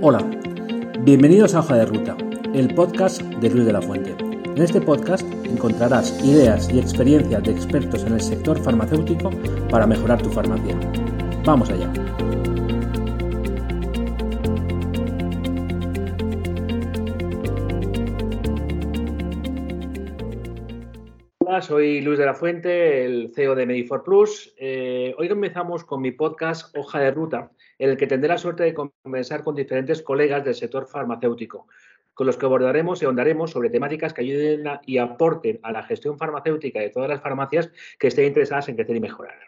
Hola, bienvenidos a Hoja de Ruta, el podcast de Luis de la Fuente. En este podcast encontrarás ideas y experiencias de expertos en el sector farmacéutico para mejorar tu farmacia. Vamos allá. Hola, soy Luis de la Fuente, el CEO de Medifor Plus. Eh, hoy comenzamos con mi podcast Hoja de Ruta, en el que tendré la suerte de conversar con diferentes colegas del sector farmacéutico, con los que abordaremos y ahondaremos sobre temáticas que ayuden y aporten a la gestión farmacéutica de todas las farmacias que estén interesadas en crecer y mejorar.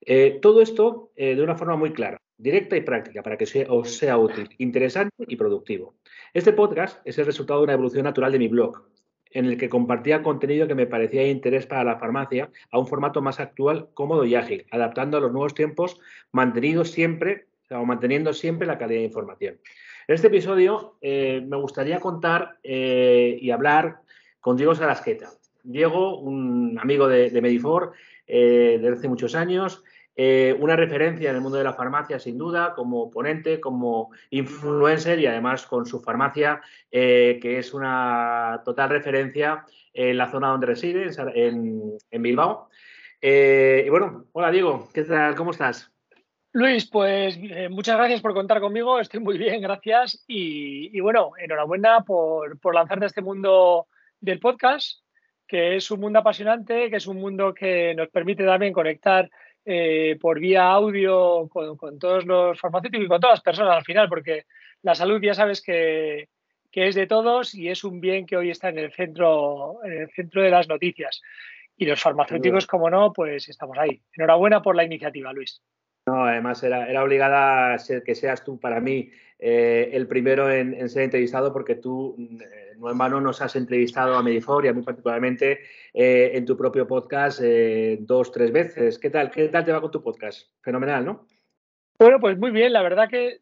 Eh, todo esto eh, de una forma muy clara, directa y práctica, para que os sea útil, interesante y productivo. Este podcast es el resultado de una evolución natural de mi blog, en el que compartía contenido que me parecía de interés para la farmacia a un formato más actual, cómodo y ágil, adaptando a los nuevos tiempos, mantenido siempre, o manteniendo siempre la calidad de información. En este episodio eh, me gustaría contar eh, y hablar con Diego Sarasqueta. Diego, un amigo de, Medifor eh, desde hace muchos años, eh, una referencia en el mundo de la farmacia, sin duda, como ponente, como influencer y además con su farmacia, eh, que es una total referencia en la zona donde reside, en, Bilbao. Eh, y bueno, hola Diego, ¿qué tal? ¿Cómo estás? Luis, pues muchas gracias por contar conmigo, estoy muy bien, gracias. Y, bueno, enhorabuena por, por lanzarte a este mundo del podcast, que es un mundo apasionante, que es un mundo que nos permite también conectar eh, por vía audio con, todos los farmacéuticos y con todas las personas al final, porque la salud ya sabes que, es de todos y es un bien que hoy está en el centro, en el centro de las noticias. Y los farmacéuticos, como no, pues estamos ahí. Enhorabuena por la iniciativa, Luis. No, además era, era obligada a ser que seas tú para mí eh, el primero en, ser entrevistado porque tú, eh, no nos has entrevistado a Medifor y a mí particularmente eh, en tu propio podcast dos, tres veces. ¿Qué tal? ¿Qué tal te va con tu podcast? Fenomenal, ¿no? Bueno, pues muy bien. La verdad que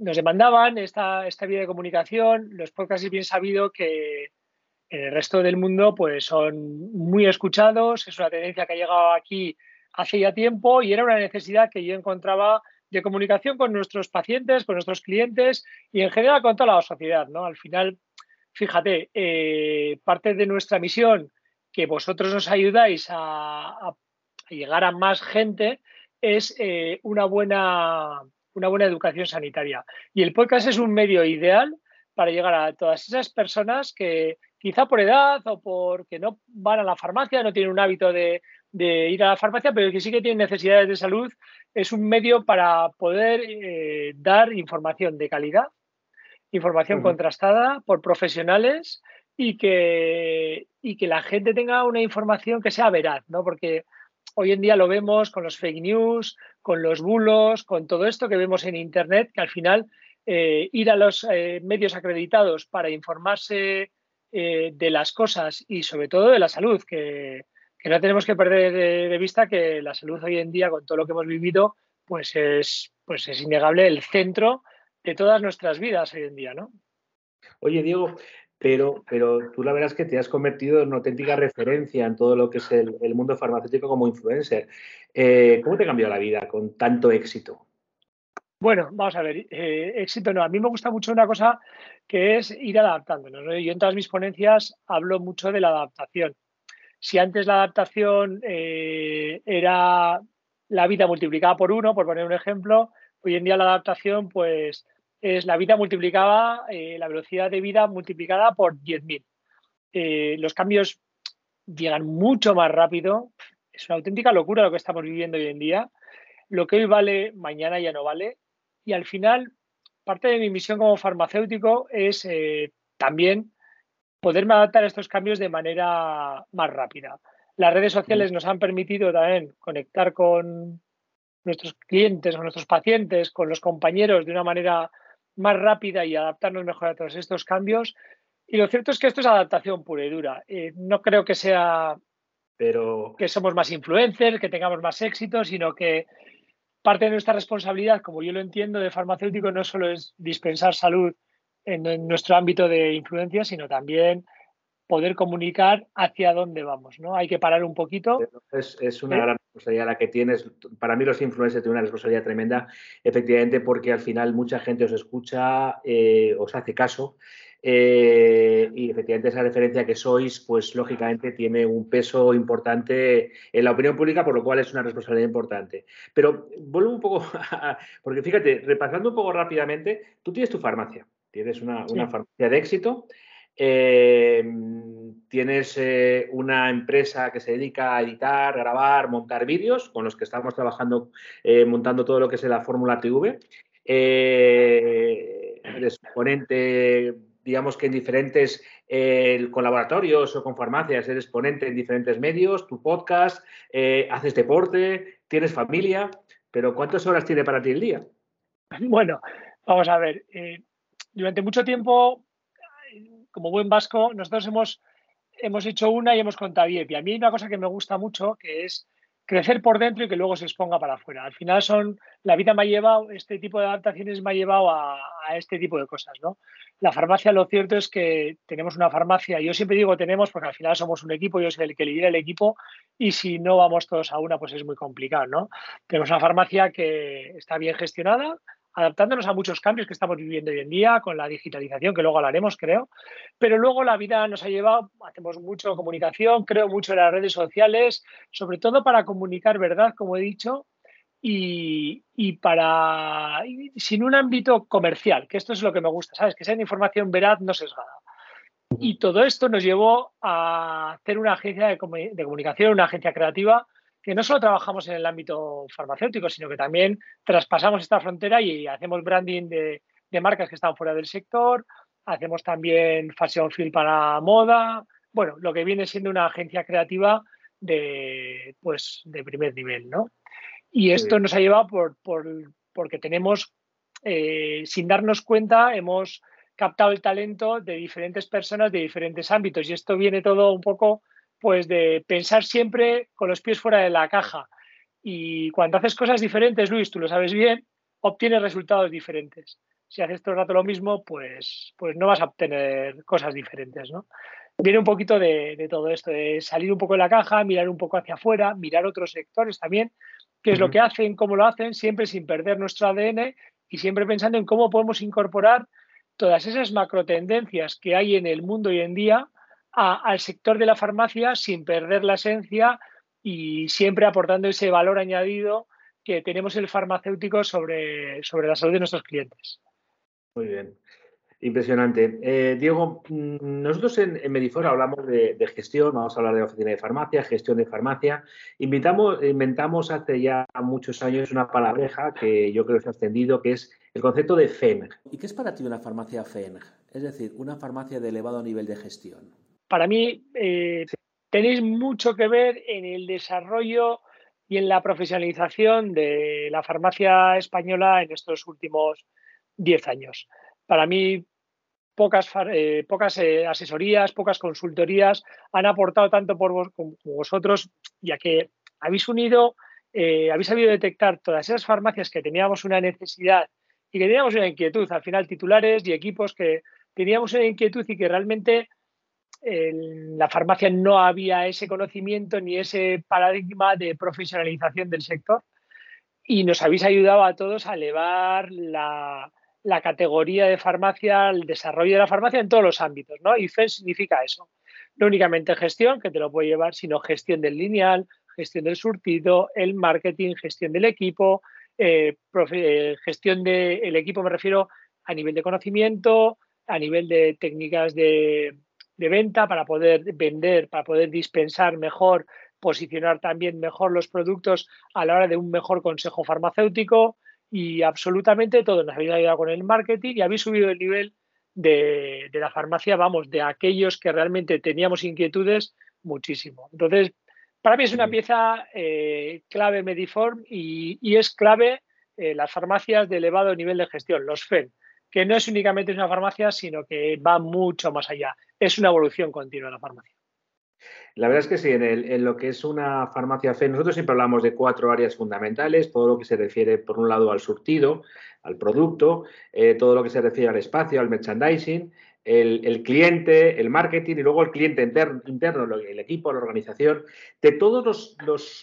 nos demandaban esta, esta vía de comunicación. Los podcasts es bien sabido que en el resto del mundo pues son muy escuchados. Es una tendencia que ha llegado aquí hace ya tiempo y era una necesidad que yo encontraba de comunicación con nuestros pacientes, con nuestros clientes y en general con toda la sociedad. ¿no? Al final, fíjate, eh, parte de nuestra misión que vosotros nos ayudáis a, llegar a más gente es eh, una, buena, una buena educación sanitaria. Y el podcast es un medio ideal para llegar a todas esas personas que quizá por edad o porque no van a la farmacia, no tienen un hábito de, de ir a la farmacia, pero que sí que tienen necesidades de salud, es un medio para poder eh, dar información de calidad, información contrastada por profesionales y que, y que la gente tenga una información que sea veraz, ¿no? Porque hoy en día lo vemos con los fake news, con los bulos, con todo esto que vemos en Internet, que al final eh, ir a los eh, medios acreditados para informarse de las cosas y sobre todo de la salud, que, que no tenemos que perder de, vista que la salud hoy en día, con todo lo que hemos vivido, pues es, pues es innegable el centro de todas nuestras vidas hoy en día, ¿no? Oye, Diego, pero, pero tú la verdad es que te has convertido en una auténtica referencia en todo lo que es el, mundo farmacéutico como influencer. Eh, ¿Cómo te cambió la vida con tanto éxito? Bueno, vamos a ver, eh, éxito no. A mí me gusta mucho una cosa que es ir adaptándonos. Yo en todas mis ponencias hablo mucho de la adaptación. Si antes la adaptación eh, era la vida multiplicada por uno, por poner un ejemplo, hoy en día la adaptación pues es la vida multiplicada, eh, la velocidad de vida multiplicada por 10.000. Eh, los cambios llegan mucho más rápido. Es una auténtica locura lo que estamos viviendo hoy en día. Lo que hoy vale, mañana ya no vale. Y al final, parte de mi misión como farmacéutico es también poderme adaptar a estos cambios de manera más rápida. Las redes sociales nos han permitido también conectar con nuestros clientes, con nuestros pacientes, con los compañeros de una manera más rápida y adaptarnos mejor a todos estos cambios. Y lo cierto es que esto es adaptación pura y dura. Eh, no creo que sea Pero... que somos más influencers, que tengamos más éxito, sino que parte de nuestra responsabilidad, como yo lo entiendo, de farmacéutico no solo es dispensar salud en, nuestro ámbito de influencia, sino también poder comunicar hacia dónde vamos, ¿no? Hay que parar un poquito. Es, una gran responsabilidad la que tienes. Para mí los influencers tienen una responsabilidad tremenda, efectivamente, porque al final mucha gente os escucha, eh, os hace caso. Eh, y efectivamente esa referencia que sois, pues lógicamente tiene un peso importante en la opinión pública, por lo cual es una responsabilidad importante. Pero vuelvo un poco, porque fíjate, repasando un poco rápidamente, tú tienes tu farmacia, tienes una, una farmacia de éxito. Eh, tienes eh, una empresa que se dedica a editar, grabar, montar vídeos, con los que estamos trabajando, eh, montando todo lo que es la Fórmula TV. eres ponente, digamos que en diferentes colaboratorios o con farmacias, eres ponente en diferentes medios, tu podcast, haces deporte, tienes familia, pero ¿cuántas horas tiene para ti el día? Bueno, vamos a ver. Durante mucho tiempo como buen vasco, nosotros hemos, hemos hecho una y hemos contado bien. Y a mí hay una cosa que me gusta mucho, que es crecer por dentro y que luego se exponga para afuera. Al final son, la vida me ha llevado, este tipo de adaptaciones me ha llevado a, este tipo de cosas, ¿no? La farmacia, lo cierto es que tenemos una farmacia, yo siempre digo tenemos porque al final somos un equipo, yo soy el que lidera el equipo y si no vamos todos a una, pues es muy complicado, ¿no? Tenemos una farmacia que está bien gestionada, adaptándonos a muchos cambios que estamos viviendo hoy en día, con la digitalización, que luego hablaremos, creo. Pero luego la vida nos ha llevado, hacemos mucho comunicación, creo mucho en las redes sociales, sobre todo para comunicar verdad, como he dicho, y, para sin un ámbito comercial, que esto es lo que me gusta, ¿sabes? Que sea información información veraz, no sesgada. Y todo esto nos llevó a hacer una agencia de comunicación, una agencia creativa, que no solo trabajamos en el ámbito farmacéutico, sino que también traspasamos esta frontera y hacemos branding de, marcas que están fuera del sector, hacemos también fashion film para moda, bueno, lo que viene siendo una agencia creativa de, pues, de primer nivel, ¿no? Y esto nos ha llevado por, porque tenemos, eh, sin darnos cuenta, hemos captado el talento de diferentes personas de diferentes ámbitos y esto viene todo un poco pues de pensar siempre con los pies fuera de la caja. Y cuando haces cosas diferentes, Luis, tú lo sabes bien, obtienes resultados diferentes. Si haces todo el rato lo mismo, pues, pues no vas a obtener cosas diferentes, ¿no? Viene un poquito de, todo esto, de salir un poco de la caja, mirar un poco hacia afuera, mirar otros sectores también, qué es lo que hacen, cómo lo hacen, siempre sin perder nuestro ADN y siempre pensando en cómo podemos incorporar todas esas macro tendencias que hay en el mundo hoy en día al sector de la farmacia sin perder la esencia y siempre aportando ese valor añadido que tenemos el farmacéutico sobre, sobre la salud de nuestros clientes. Muy bien. Impresionante. Eh, Diego, mm, nosotros en, Medifor hablamos de, gestión, vamos a hablar de oficina de farmacia, gestión de farmacia. Invitamos, inventamos hace ya muchos años una palabreja que yo creo que se ha extendido, que es el concepto de FENG. ¿Y qué es para ti una farmacia FENG? Es decir, una farmacia de elevado nivel de gestión para mí eh, tenéis mucho que ver en el desarrollo y en la profesionalización de la farmacia española en estos últimos 10 años. Para mí, pocas, eh, pocas eh, asesorías, pocas consultorías han aportado tanto por vos como vosotros, ya que habéis unido, habéis sabido detectar todas esas farmacias que teníamos una necesidad y que teníamos una inquietud, al final titulares y equipos que teníamos una inquietud y que realmente en la farmacia no había ese conocimiento ni ese paradigma de profesionalización del sector y nos habéis ayudado a todos a elevar la, categoría de farmacia, el desarrollo de la farmacia en todos los ámbitos, ¿no? Y FEN significa eso. No únicamente gestión, que te lo puede llevar, sino gestión del lineal, gestión del surtido, el marketing, gestión del equipo, eh, eh, gestión del equipo, me refiero a nivel de conocimiento, a nivel de técnicas de, de venta para poder vender, para poder dispensar mejor, posicionar también mejor los productos a la hora de un mejor consejo farmacéutico y absolutamente todo. Nos habéis ayudado con el marketing y habéis subido el nivel de, la farmacia, vamos, de aquellos que realmente teníamos inquietudes, muchísimo. Entonces, para mí es una pieza eh, clave Mediform y, es clave eh, las farmacias de elevado nivel de gestión, los FEN, que no es únicamente una farmacia, sino que va mucho más allá es una evolución continua la farmacia. La verdad es que sí, en, lo que es una farmacia FE, nosotros siempre hablamos de cuatro áreas fundamentales, todo lo que se refiere, por un lado, al surtido, al producto, eh, todo lo que se refiere al espacio, al merchandising, el, cliente, el marketing y luego el cliente interno, el equipo, la organización, de todas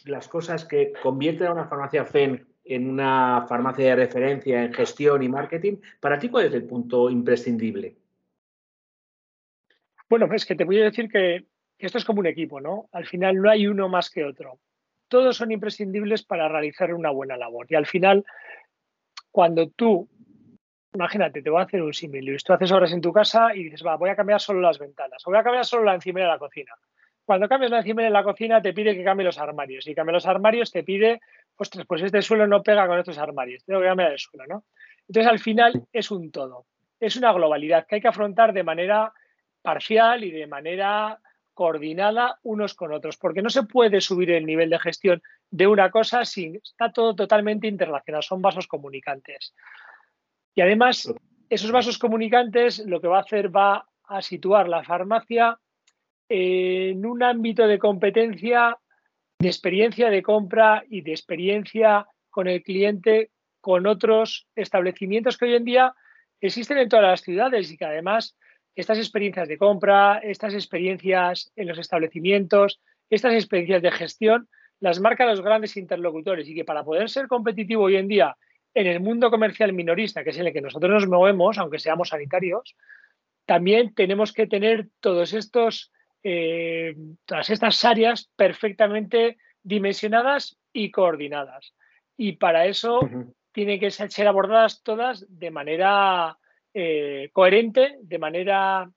las cosas que convierten a una farmacia FEN en una farmacia de referencia en gestión y marketing, para ti, ¿cuál es el punto imprescindible? Bueno, pues que te voy a decir que, esto es como un equipo, ¿no? Al final no hay uno más que otro. Todos son imprescindibles para realizar una buena labor. Y al final, cuando tú, imagínate, te voy a hacer un símil, tú haces obras en tu casa y dices, va, voy a cambiar solo las ventanas, o voy a cambiar solo la encimera de la cocina. Cuando cambias la encimera de la cocina, te pide que cambie los armarios. Y cambia los armarios, te pide, ostras, pues este suelo no pega con estos armarios, tengo que cambiar el suelo, ¿no? Entonces, al final, es un todo. Es una globalidad que hay que afrontar de manera parcial y de manera coordinada unos con otros, porque no se puede subir el nivel de gestión de una cosa si está todo totalmente interrelacionado, son vasos comunicantes. Y además, esos vasos comunicantes lo que va a hacer va a situar la farmacia en un ámbito de competencia, de experiencia de compra y de experiencia con el cliente con otros establecimientos que hoy en día existen en todas las ciudades y que además estas experiencias de compra, estas experiencias en los establecimientos, estas experiencias de gestión, las marcan los grandes interlocutores y que para poder ser competitivo hoy en día en el mundo comercial minorista, que es en el que nosotros nos movemos, aunque seamos sanitarios, también tenemos que tener todos estos, eh, todas estas áreas perfectamente dimensionadas y coordinadas. Y para eso tienen que ser abordadas todas de manera eh, coherente, de manera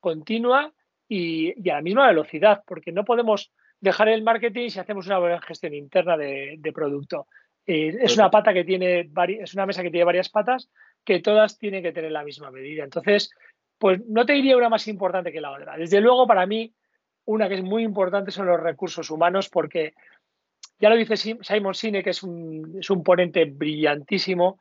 continua y, a la misma velocidad, porque no podemos dejar el marketing si hacemos una buena gestión interna de, producto. Eh, es una pata que tiene es una mesa que tiene varias patas que todas tienen que tener la misma medida. Entonces, pues no te diría una más importante que la otra. Desde luego, para mí, una que es muy importante son los recursos humanos, porque ya lo dice Simon Sinek, que es un, es un ponente brillantísimo,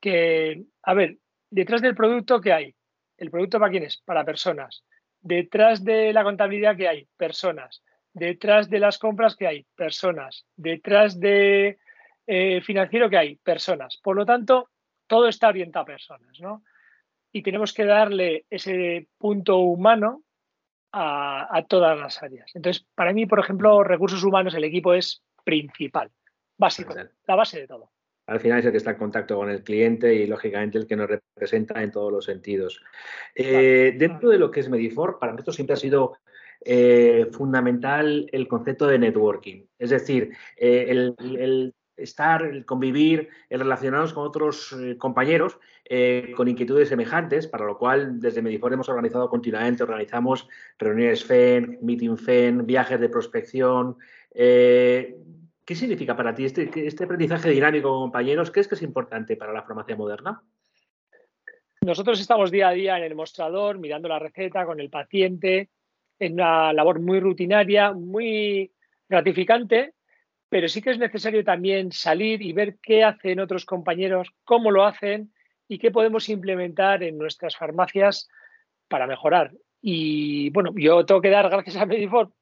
que, a ver, detrás del producto, ¿qué hay? ¿El producto para quién es? Para personas. Detrás de la contabilidad, ¿qué hay? Personas. Detrás de las compras, ¿qué hay? Personas. Detrás de eh, financiero, ¿qué hay? Personas. Por lo tanto, todo está orientado a personas, ¿no? Y tenemos que darle ese punto humano a, a, todas las áreas. Entonces, para mí, por ejemplo, recursos humanos, el equipo es principal, básico, la base de todo al final es el que está en contacto con el cliente y lógicamente el que nos representa en todos los sentidos. Eh, dentro de lo que es Medifor, para nosotros siempre ha sido eh, fundamental el concepto de networking, es decir, eh, el, estar, el convivir, el relacionarnos con otros compañeros con inquietudes semejantes, para lo cual desde Medifor hemos organizado continuamente, organizamos reuniones FEN, meeting FEN, viajes de prospección, ¿Qué significa para ti este, este aprendizaje dinámico con compañeros? ¿Qué es que es importante para la farmacia moderna? Nosotros estamos día a día en el mostrador, mirando la receta con el paciente, en una labor muy rutinaria, muy gratificante, pero sí que es necesario también salir y ver qué hacen otros compañeros, cómo lo hacen y qué podemos implementar en nuestras farmacias para mejorar. Y bueno, yo tengo que dar gracias a Medifor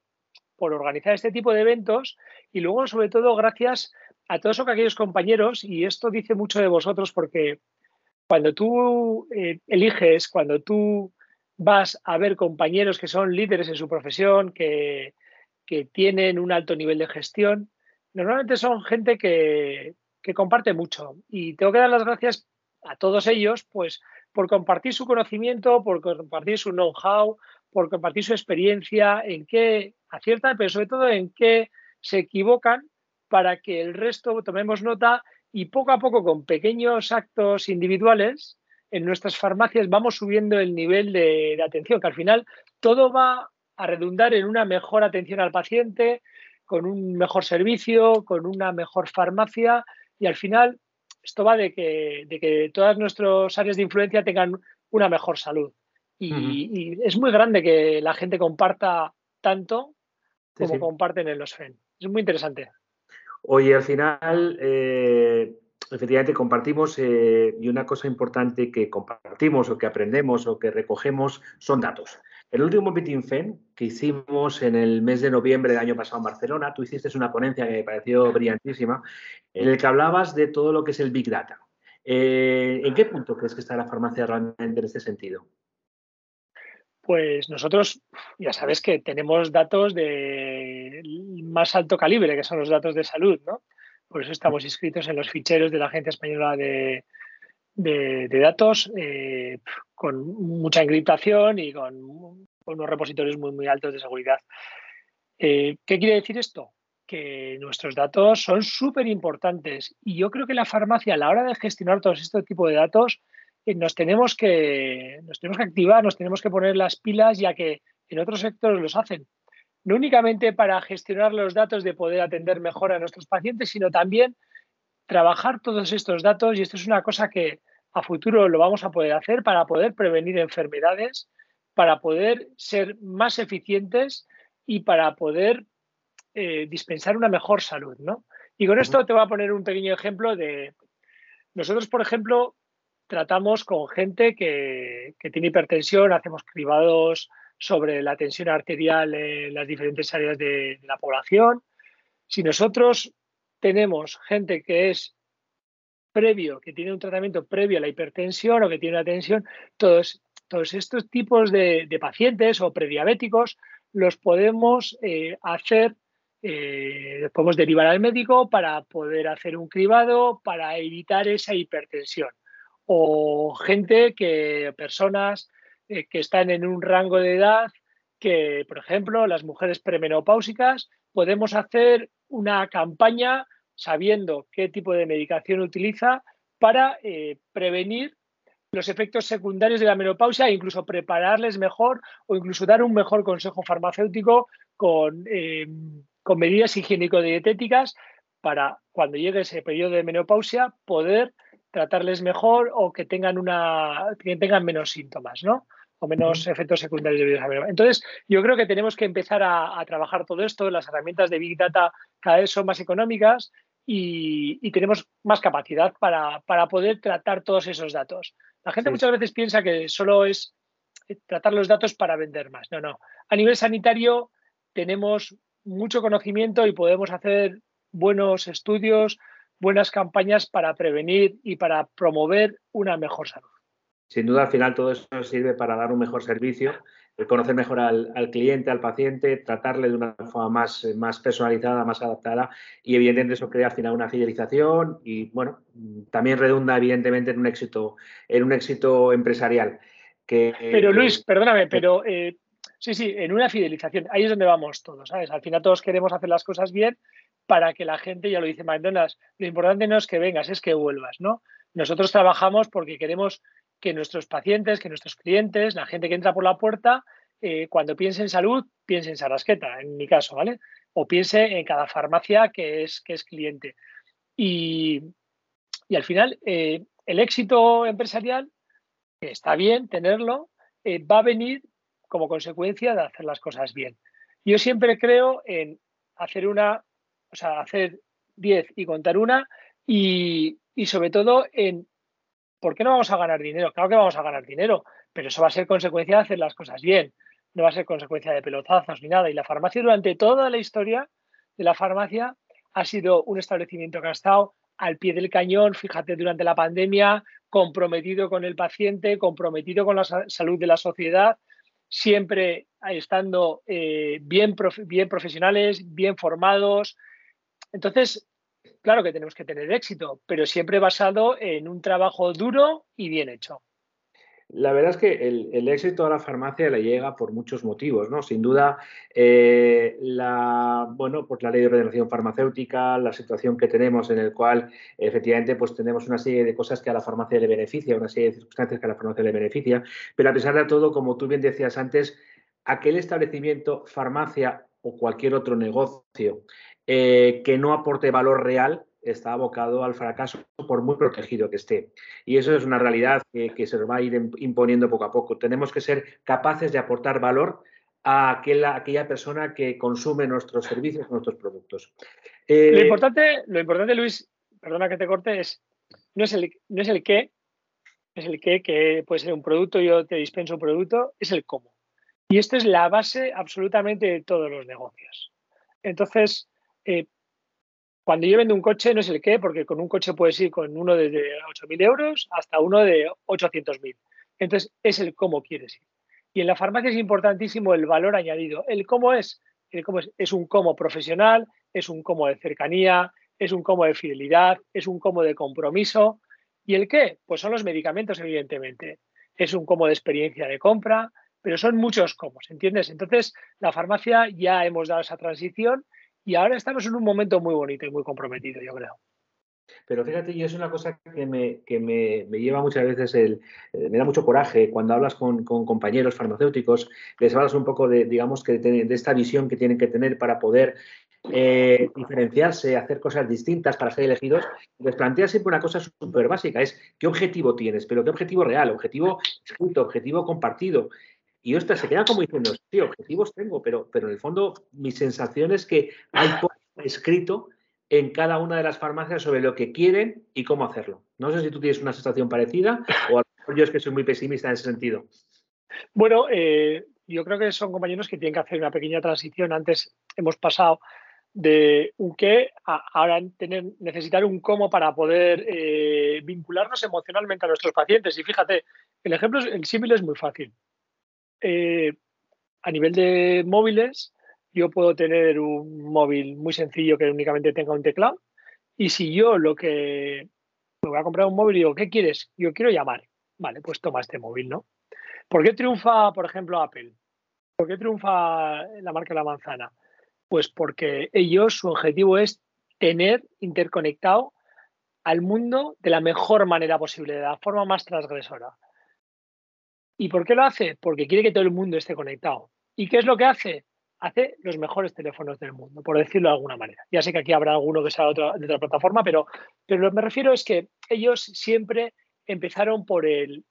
por organizar este tipo de eventos y luego, sobre todo, gracias a todos aquellos compañeros, y esto dice mucho de vosotros porque cuando tú eh, eliges, cuando tú vas a ver compañeros que son líderes en su profesión, que, que tienen un alto nivel de gestión, normalmente son gente que, comparte mucho. Y tengo que dar las gracias a todos ellos, pues, por compartir su conocimiento, por compartir su know-how, por compartir su experiencia, en qué aciertan, pero sobre todo en qué se equivocan para que el resto tomemos nota y poco a poco con pequeños actos individuales en nuestras farmacias vamos subiendo el nivel de, atención, que al final todo va a redundar en una mejor atención al paciente, con un mejor servicio, con una mejor farmacia y al final esto va de que, de que todas nuestras áreas de influencia tengan una mejor salud. Y, es muy grande que la gente comparta tanto como comparten en los FEN. Es muy interesante. Oye, al final, eh, efectivamente compartimos eh, y una cosa importante que compartimos o que aprendemos o que recogemos son datos. El último Meeting FEN que hicimos en el mes de noviembre del año pasado en Barcelona, tú hiciste una ponencia que me pareció brillantísima, en el que hablabas de todo lo que es el Big Data. Eh, ¿En qué punto crees que está la farmacia realmente en este sentido? pues nosotros ya sabes que tenemos datos de más alto calibre, que son los datos de salud, ¿no? Por eso estamos inscritos en los ficheros de la Agencia Española de, Datos eh, con mucha encriptación y con, unos repositorios muy, muy altos de seguridad. Eh, ¿Qué quiere decir esto? Que nuestros datos son súper importantes y yo creo que la farmacia a la hora de gestionar todo este tipo de datos nos tenemos que, nos tenemos que activar, nos tenemos que poner las pilas, ya que en otros sectores los hacen. No únicamente para gestionar los datos de poder atender mejor a nuestros pacientes, sino también trabajar todos estos datos, y esto es una cosa que a futuro lo vamos a poder hacer para poder prevenir enfermedades, para poder ser más eficientes y para poder eh, dispensar una mejor salud, ¿no? Y con esto te voy a poner un pequeño ejemplo de nosotros, por ejemplo, tratamos con gente que, tiene hipertensión, hacemos cribados sobre la tensión arterial en las diferentes áreas de, la población. Si nosotros tenemos gente que es previo, que tiene un tratamiento previo a la hipertensión o que tiene una tensión, todos, todos estos tipos de, pacientes o prediabéticos los podemos eh, hacer, eh, podemos derivar al médico para poder hacer un cribado para evitar esa hipertensión. O gente que, personas eh, que están en un rango de edad que, por ejemplo, las mujeres premenopáusicas, podemos hacer una campaña sabiendo qué tipo de medicación utiliza para eh, prevenir los efectos secundarios de la menopausia e incluso prepararles mejor o incluso dar un mejor consejo farmacéutico con, eh, con medidas higiénico-dietéticas para cuando llegue ese periodo de menopausia poder tratarles mejor o que tengan una que tengan menos síntomas, ¿no? O menos efectos secundarios debido a Entonces, yo creo que tenemos que empezar a, trabajar todo esto. Las herramientas de Big Data cada vez son más económicas y, tenemos más capacidad para, poder tratar todos esos datos. La gente muchas veces piensa que solo es eh, tratar los datos para vender más. No, no. A nivel sanitario tenemos mucho conocimiento y podemos hacer buenos estudios, buenas campañas para prevenir y para promover una mejor salud. Sin duda, al final todo eso sirve para dar un mejor servicio, conocer mejor al, cliente, al paciente, tratarle de una forma más, eh, más personalizada, más adaptada y evidentemente eso crea al final una fidelización y bueno, también redunda evidentemente en un éxito, en un éxito empresarial. Que, pero Luis, perdóname, pero eh, sí, sí, en una fidelización, ahí es donde vamos todos, ¿sabes? Al final todos queremos hacer las cosas bien para que la gente, ya lo dice McDonald's, lo importante no es que vengas, es que vuelvas, ¿no? Nosotros trabajamos porque queremos que nuestros pacientes, que nuestros clientes, la gente que entra por la puerta, eh, cuando piense en salud, piense en Sarasqueta, en mi caso, ¿vale? O piense en cada farmacia que es, que es cliente. Y, al final, eh, el éxito empresarial, está bien tenerlo, eh, va a venir como consecuencia de hacer las cosas bien. Yo siempre creo en hacer una o sea, hacer 10 y contar una y, sobre todo en ¿por qué no vamos a ganar dinero? Claro que vamos a ganar dinero, pero eso va a ser consecuencia de hacer las cosas bien, no va a ser consecuencia de pelotazos ni nada. Y la farmacia durante toda la historia de la farmacia ha sido un establecimiento que ha estado al pie del cañón, fíjate, durante la pandemia, comprometido con el paciente, comprometido con la salud de la sociedad, siempre estando eh, bien, bien profesionales, bien formados, entonces, claro que tenemos que tener éxito, pero siempre basado en un trabajo duro y bien hecho. La verdad es que el, éxito a la farmacia le llega por muchos motivos, ¿no? Sin duda, eh, la, bueno, pues la ley de ordenación farmacéutica, la situación que tenemos en el cual efectivamente pues tenemos una serie de cosas que a la farmacia le beneficia, una serie de circunstancias que a la farmacia le beneficia, pero a pesar de todo, como tú bien decías antes, aquel establecimiento, farmacia o cualquier otro negocio eh, que no aporte valor real está abocado al fracaso por muy protegido que esté. Y eso es una realidad que, se nos va a ir imponiendo poco a poco. Tenemos que ser capaces de aportar valor a aquella, persona que consume nuestros servicios, nuestros productos. lo, eh, importante, lo importante, Luis, perdona que te corte, es no es el, no es el qué, es el qué, que puede ser un producto, yo te dispenso un producto, es el cómo. Y esto es la base absolutamente de todos los negocios. Entonces, eh, cuando yo vendo un coche no es el qué, porque con un coche puedes ir con uno de 8.000 euros hasta uno de 800.000. Entonces, es el cómo quieres ir. Y en la farmacia es importantísimo el valor añadido. El cómo es, el cómo es, es un cómo profesional, es un cómo de cercanía, es un cómo de fidelidad, es un cómo de compromiso. ¿Y el qué? Pues son los medicamentos, evidentemente. Es un cómo de experiencia de compra, pero son muchos cómo, ¿entiendes? Entonces, la farmacia ya hemos dado esa transición y ahora estamos en un momento muy bonito y muy comprometido, yo creo. Pero fíjate, y es una cosa que me, que me, lleva muchas veces, el, eh, me da mucho coraje cuando hablas con, compañeros farmacéuticos, les hablas un poco de, digamos, que de, esta visión que tienen que tener para poder eh, diferenciarse, hacer cosas distintas para ser elegidos, les planteas siempre una cosa súper básica, es qué objetivo tienes, pero qué objetivo real, objetivo escrito, objetivo compartido. Y ostras, se queda como diciendo, sí, objetivos tengo, pero, pero en el fondo mi sensación es que hay escrito en cada una de las farmacias sobre lo que quieren y cómo hacerlo. No sé si tú tienes una sensación parecida o a lo mejor yo es que soy muy pesimista en ese sentido. Bueno, eh, yo creo que son compañeros que tienen que hacer una pequeña transición. Antes hemos pasado de un qué a ahora tener, necesitar un cómo para poder eh, vincularnos emocionalmente a nuestros pacientes. Y fíjate, el ejemplo, el símil es muy fácil. Eh, a nivel de móviles, yo puedo tener un móvil muy sencillo que únicamente tenga un teclado. Y si yo lo que me voy a comprar un móvil y digo, ¿qué quieres? Yo quiero llamar. Vale, pues toma este móvil, ¿no? ¿Por qué triunfa, por ejemplo, Apple? ¿Por qué triunfa la marca La Manzana? Pues porque ellos, su objetivo es tener interconectado al mundo de la mejor manera posible, de la forma más transgresora. ¿Y por qué lo hace? Porque quiere que todo el mundo esté conectado. ¿Y qué es lo que hace? hace los mejores teléfonos del mundo, por decirlo de alguna manera. Ya sé que aquí habrá alguno que sea de otra, de otra plataforma, pero, pero lo que me refiero es que ellos siempre empezaron por el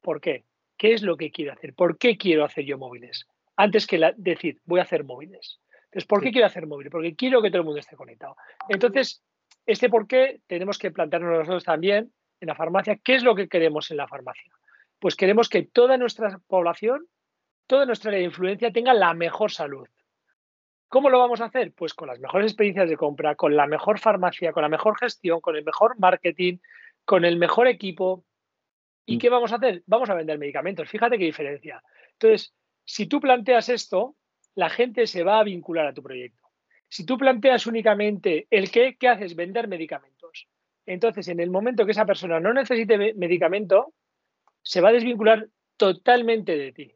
¿por qué? ¿Qué es lo que quiero hacer? ¿Por qué quiero hacer yo móviles? Antes que decir, voy a hacer móviles. Entonces, ¿por qué quiero hacer móviles? Porque quiero que todo el mundo esté conectado. Entonces, este por qué tenemos que plantearnos nosotros también en la farmacia, ¿qué es lo que queremos en la farmacia? Pues queremos que toda nuestra población toda nuestra área de influencia tenga la mejor salud. ¿Cómo lo vamos a hacer? Pues con las mejores experiencias de compra, con la mejor farmacia, con la mejor gestión, con el mejor marketing, con el mejor equipo. ¿Y mm. qué vamos a hacer? Vamos a vender medicamentos. Fíjate qué diferencia. Entonces, si tú planteas esto, la gente se va a vincular a tu proyecto. Si tú planteas únicamente el qué, ¿qué haces? Vender medicamentos. Entonces, en el momento que esa persona no necesite medicamento, se va a desvincular totalmente de ti.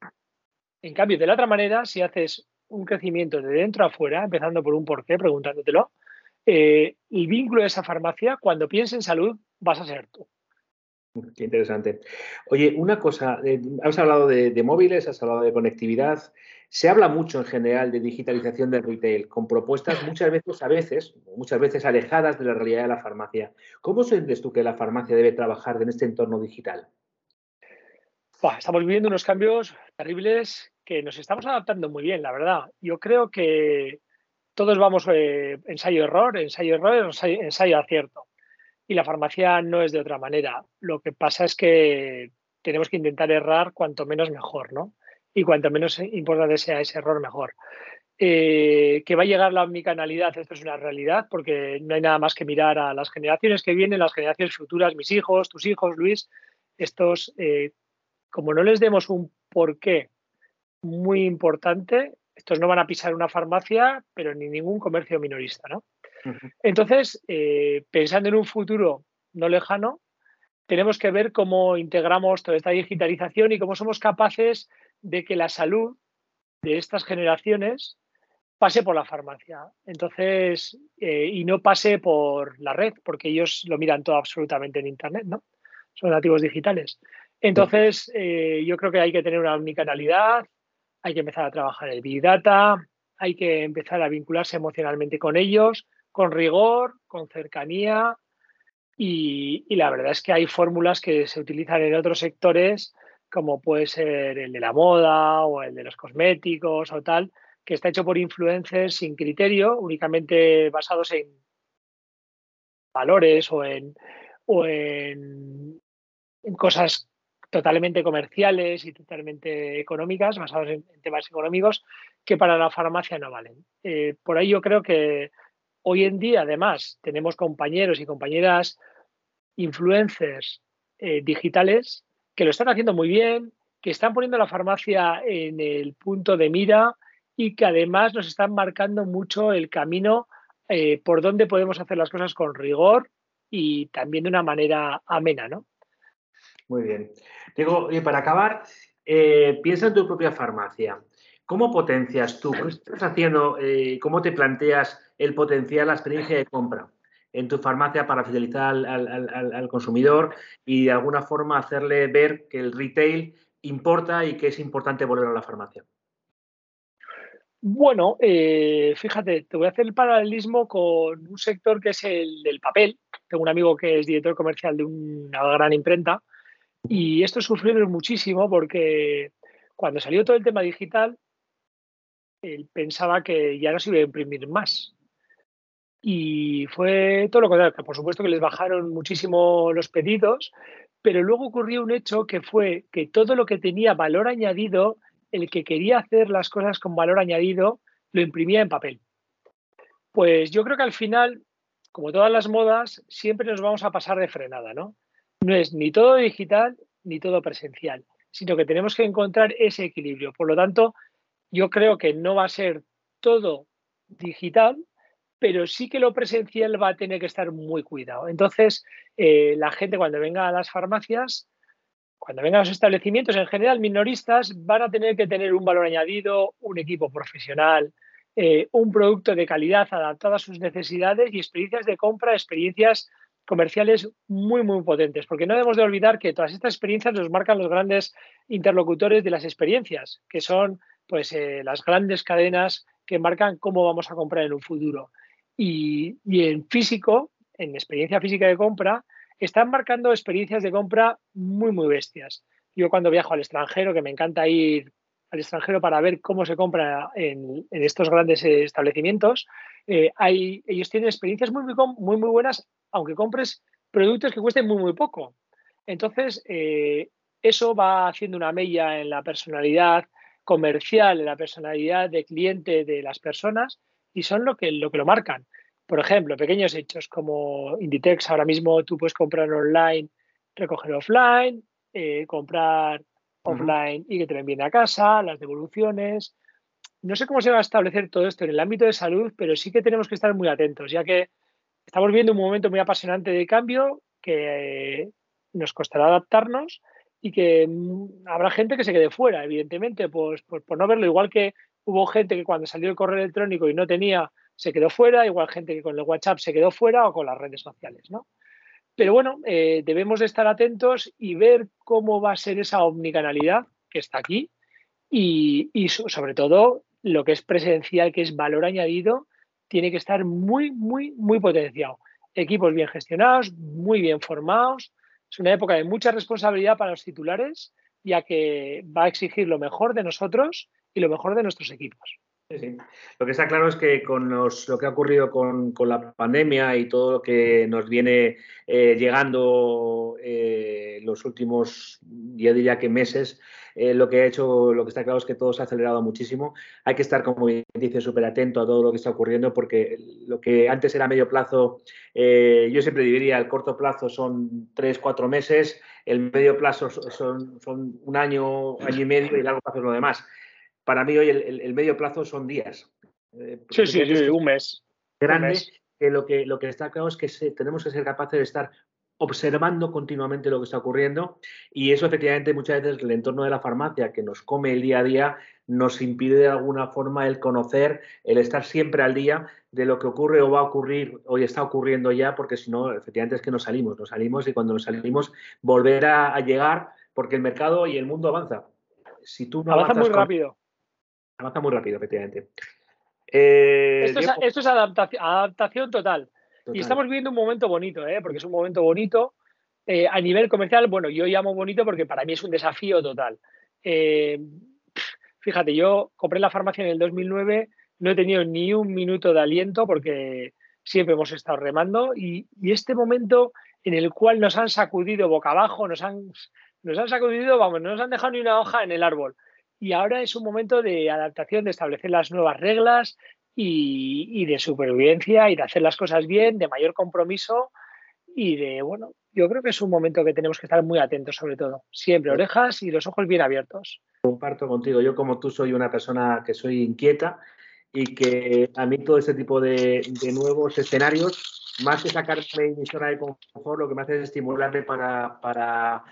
En cambio, de la otra manera, si haces un crecimiento de dentro a afuera, empezando por un porqué, preguntándotelo, eh, el vínculo de esa farmacia, cuando pienses en salud, vas a ser tú. Qué interesante. Oye, una cosa, eh, has hablado de, móviles, has hablado de conectividad. Se habla mucho en general de digitalización del retail, con propuestas muchas veces, a veces, muchas veces alejadas de la realidad de la farmacia. ¿Cómo sientes tú que la farmacia debe trabajar en este entorno digital? Estamos viviendo unos cambios terribles que nos estamos adaptando muy bien, la verdad. Yo creo que todos vamos eh, ensayo-error, ensayo-error, ensayo-acierto. Y la farmacia no es de otra manera. Lo que pasa es que tenemos que intentar errar cuanto menos mejor, ¿no? Y cuanto menos importante sea ese error, mejor. Eh, que va a llegar la omnicanalidad, esto es una realidad, porque no hay nada más que mirar a las generaciones que vienen, las generaciones futuras, mis hijos, tus hijos, Luis, estos, eh, como no les demos un porqué muy importante. Estos no van a pisar una farmacia, pero ni ningún comercio minorista, ¿no? Entonces, eh, pensando en un futuro no lejano, tenemos que ver cómo integramos toda esta digitalización y cómo somos capaces de que la salud de estas generaciones pase por la farmacia. Entonces, eh, y no pase por la red, porque ellos lo miran todo absolutamente en Internet, ¿no? Son nativos digitales. Entonces, eh, yo creo que hay que tener una omnicanalidad, hay que empezar a trabajar el Big Data, hay que empezar a vincularse emocionalmente con ellos, con rigor, con cercanía. Y, la verdad es que hay fórmulas que se utilizan en otros sectores, como puede ser el de la moda o el de los cosméticos o tal, que está hecho por influencers sin criterio, únicamente basados en valores o en, o en, en cosas totalmente comerciales y totalmente económicas, basados en, temas económicos, que para la farmacia no valen. Eh, por ahí yo creo que hoy en día, además, tenemos compañeros y compañeras influencers eh, digitales que lo están haciendo muy bien, que están poniendo la farmacia en el punto de mira y que además nos están marcando mucho el camino eh, por donde podemos hacer las cosas con rigor y también de una manera amena, ¿no? Muy bien. Digo, y para acabar, eh, piensa en tu propia farmacia. ¿Cómo potencias tú? ¿Qué estás haciendo? Eh, ¿Cómo te planteas el potenciar la experiencia de compra en tu farmacia para fidelizar al, consumidor y de alguna forma hacerle ver que el retail importa y que es importante volver a la farmacia? Bueno, eh, fíjate, te voy a hacer el paralelismo con un sector que es el del papel. Tengo un amigo que es director comercial de una gran imprenta y esto sufrió muchísimo porque cuando salió todo el tema digital, él pensaba que ya no se iba a imprimir más. Y fue todo lo contrario, por supuesto que les bajaron muchísimo los pedidos, pero luego ocurrió un hecho que fue que todo lo que tenía valor añadido, el que quería hacer las cosas con valor añadido, lo imprimía en papel. Pues yo creo que al final, como todas las modas, siempre nos vamos a pasar de frenada, ¿no? No es ni todo digital ni todo presencial, sino que tenemos que encontrar ese equilibrio. Por lo tanto, yo creo que no va a ser todo digital, pero sí que lo presencial va a tener que estar muy cuidado. Entonces, eh, la gente cuando venga a las farmacias, cuando venga a los establecimientos en general minoristas, van a tener que tener un valor añadido, un equipo profesional, eh, un producto de calidad adaptado a sus necesidades y experiencias de compra, experiencias comerciales muy, muy potentes, porque no debemos de olvidar que todas estas experiencias nos marcan los grandes interlocutores de las experiencias, que son pues eh, las grandes cadenas que marcan cómo vamos a comprar en un futuro. Y, en físico, en experiencia física de compra, están marcando experiencias de compra muy, muy bestias. Yo cuando viajo al extranjero, que me encanta ir al extranjero para ver cómo se compra en, estos grandes establecimientos, eh, hay, ellos tienen experiencias muy, muy, muy, buenas, aunque compres productos que cuesten muy, muy poco. Entonces, eh, eso va haciendo una mella en la personalidad, comercial, en la personalidad de cliente de las personas y son lo que lo, que lo marcan. Por ejemplo, pequeños hechos como Inditex, ahora mismo tú puedes comprar online, recoger offline, eh, comprar offline y que te envíen a casa, las devoluciones. No sé cómo se va a establecer todo esto en el ámbito de salud, pero sí que tenemos que estar muy atentos, ya que estamos viendo un momento muy apasionante de cambio que nos costará adaptarnos y que mm, habrá gente que se quede fuera, evidentemente, pues, pues, por no verlo, igual que hubo gente que cuando salió el correo electrónico y no tenía, se quedó fuera, igual gente que con el WhatsApp se quedó fuera o con las redes sociales, ¿no? Pero bueno, eh, debemos de estar atentos y ver cómo va a ser esa omnicanalidad que está aquí y, y sobre todo lo que es presencial, que es valor añadido, tiene que estar muy, muy, muy potenciado. Equipos bien gestionados, muy bien formados, es una época de mucha responsabilidad para los titulares, ya que va a exigir lo mejor de nosotros y lo mejor de nuestros equipos. Sí, Lo que está claro es que con lo que ha ocurrido con, la pandemia y todo lo que nos viene eh, llegando eh, los últimos, yo diría que meses, eh, lo que ha hecho, lo que está claro es que todo se ha acelerado muchísimo. Hay que estar, como dice, súper atento a todo lo que está ocurriendo porque lo que antes era medio plazo, eh, yo siempre diría, el corto plazo son tres, cuatro meses, el medio plazo son, son un año, año y medio y el largo plazo es lo demás. Para mí hoy el, medio plazo son días. Eh, sí, sí, sí, un mes. Grande, que lo que lo que está claro es que tenemos que ser capaces de estar observando continuamente lo que está ocurriendo y eso efectivamente muchas veces el entorno de la farmacia que nos come el día a día nos impide de alguna forma el conocer, el estar siempre al día de lo que ocurre o va a ocurrir o está ocurriendo ya, porque si no, efectivamente es que nos salimos, nos salimos y cuando nos salimos volver a, llegar porque el mercado y el mundo avanza. Si tú no avanza muy rápido. Avanza muy rápido, efectivamente. Eh, esto, es, adaptación total. Y estamos viviendo un momento bonito, ¿eh? porque es un momento bonito. Eh, a nivel comercial, bueno, yo llamo bonito porque para mí es un desafío total. Eh, fíjate, yo compré la farmacia en el 2009, no he tenido ni un minuto de aliento porque siempre hemos estado remando y, este momento en el cual nos han sacudido boca abajo, nos han, nos han sacudido, vamos, no nos han dejado ni una hoja en el árbol. Y ahora es un momento de adaptación, de establecer las nuevas reglas, y, de supervivencia y de hacer las cosas bien, de mayor compromiso y de, bueno, yo creo que es un momento que tenemos que estar muy atentos sobre todo. Siempre orejas y los ojos bien abiertos. Comparto contigo. Yo como tú soy una persona que soy inquieta y que a mí todo este tipo de, nuevos escenarios, más que sacarme de mi zona de confort, lo que me hace es estimularme para, para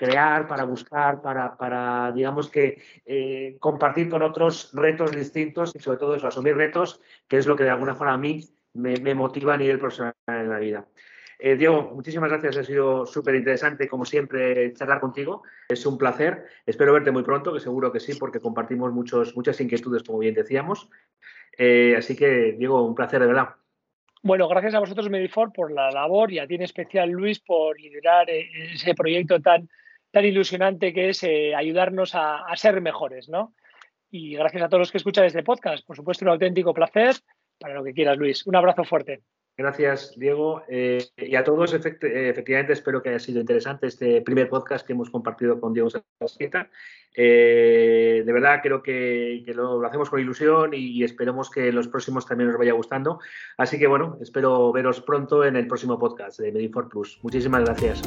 crear, para buscar, para, para digamos que, eh, compartir con otros retos distintos y sobre todo eso, asumir retos, que es lo que de alguna forma a mí me, me motiva a nivel profesional en la vida. Eh, Diego, muchísimas gracias. Ha sido súper interesante, como siempre, charlar contigo. Es un placer. Espero verte muy pronto, que seguro que sí, porque compartimos muchos, muchas inquietudes, como bien decíamos. Eh, así que, Diego, un placer de verdad. Bueno, gracias a vosotros, Medifor, por la labor y a ti en especial, Luis, por liderar ese proyecto tan, tan ilusionante que es ayudarnos a, ser mejores, ¿no? Y gracias a todos los que escuchan este podcast. Por supuesto, un auténtico placer. Para lo que quieras, Luis. Un abrazo fuerte. Gracias, Diego. Eh, y a todos, efectivamente, espero que haya sido interesante este primer podcast que hemos compartido con Diego Sasqueta. Eh, de verdad, creo que, lo, hacemos con ilusión y, esperemos que los próximos también os vaya gustando. Así que, bueno, espero veros pronto en el próximo podcast de Medifor Plus. Muchísimas gracias.